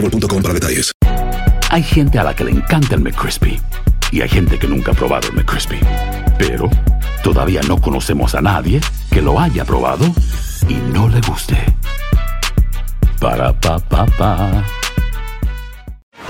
boostmobile.com para detalles. Hay gente a la que le encanta el McCrispy y hay gente que nunca ha probado el McCrispy. Pero todavía no conocemos a nadie que lo haya probado y no le guste. Para pa pa pa.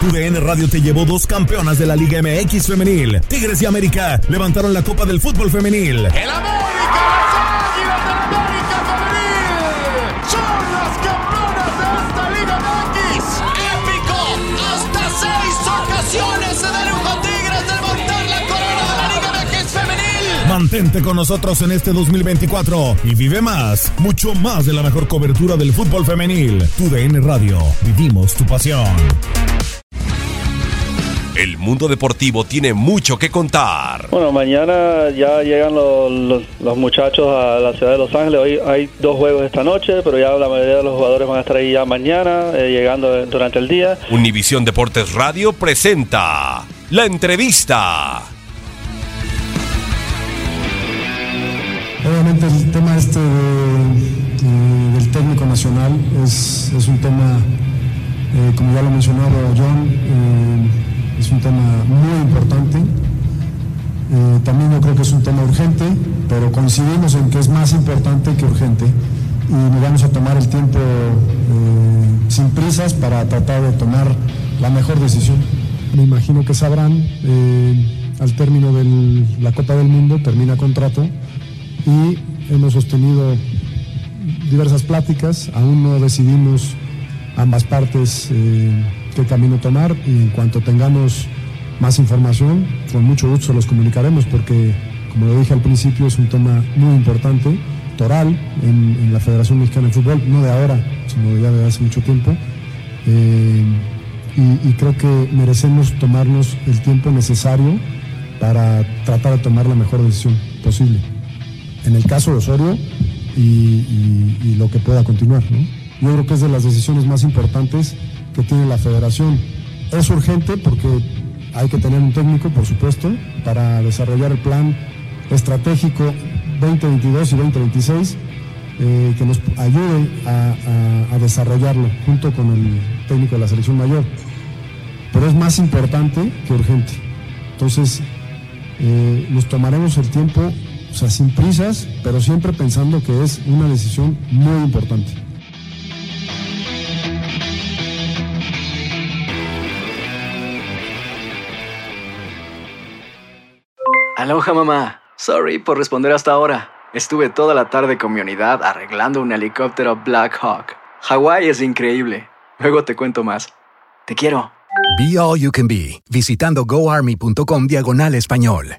Tu DN Radio te llevó dos campeonas de la Liga MX femenil. Tigres y América levantaron la Copa del Fútbol femenil. ¡El América! Mantente con nosotros en este 2024 y vive más, mucho más de la mejor cobertura del fútbol femenil. Tu DN Radio, vivimos tu pasión. El mundo deportivo tiene mucho que contar. Bueno, mañana ya llegan los, los- los muchachos a la ciudad de Los Ángeles. Hoy hay dos juegos esta noche, pero ya la mayoría de los jugadores van a estar ahí ya mañana, eh, llegando durante el día. Univisión Deportes Radio presenta la entrevista. Obviamente el tema este de- de- del técnico nacional es, es un tema, eh, como ya lo mencionaba John, eh, es un tema muy importante. Eh, también yo creo que es un tema urgente, pero coincidimos en que es más importante que urgente y nos vamos a tomar el tiempo sin prisas para tratar de tomar la mejor decisión. Me imagino que sabrán, al término de la Copa del Mundo termina contrato y hemos sostenido diversas pláticas, aún no decidimos ambas partes eh, qué camino tomar. Y en cuanto tengamos más información, con mucho gusto los comunicaremos porque, como lo dije al principio, es un tema muy importante, toral, en, la Federación Mexicana de Fútbol, no de ahora, sino ya de hace mucho tiempo. Eh, y creo que merecemos tomarnos el tiempo necesario para tratar de tomar la mejor decisión posible en el caso de Osorio y, lo que pueda continuar. Yo creo que es de las decisiones más importantes que tiene la federación. Es urgente porque hay que tener un técnico, por supuesto, para desarrollar el plan estratégico 2022 y 2026 eh, que nos ayude a desarrollarlo junto con el técnico de la selección mayor. Pero es más importante que urgente. Entonces, eh, nos tomaremos el tiempo, o sea, sin prisas, pero siempre pensando que es una decisión muy importante. Aloha mamá. Sorry por responder hasta ahora. Estuve toda la tarde con mi unidad arreglando un helicóptero Black Hawk. Hawái es increíble. Luego te cuento más. Te quiero. Be All You Can Be, visitando goarmy.com diagonal español.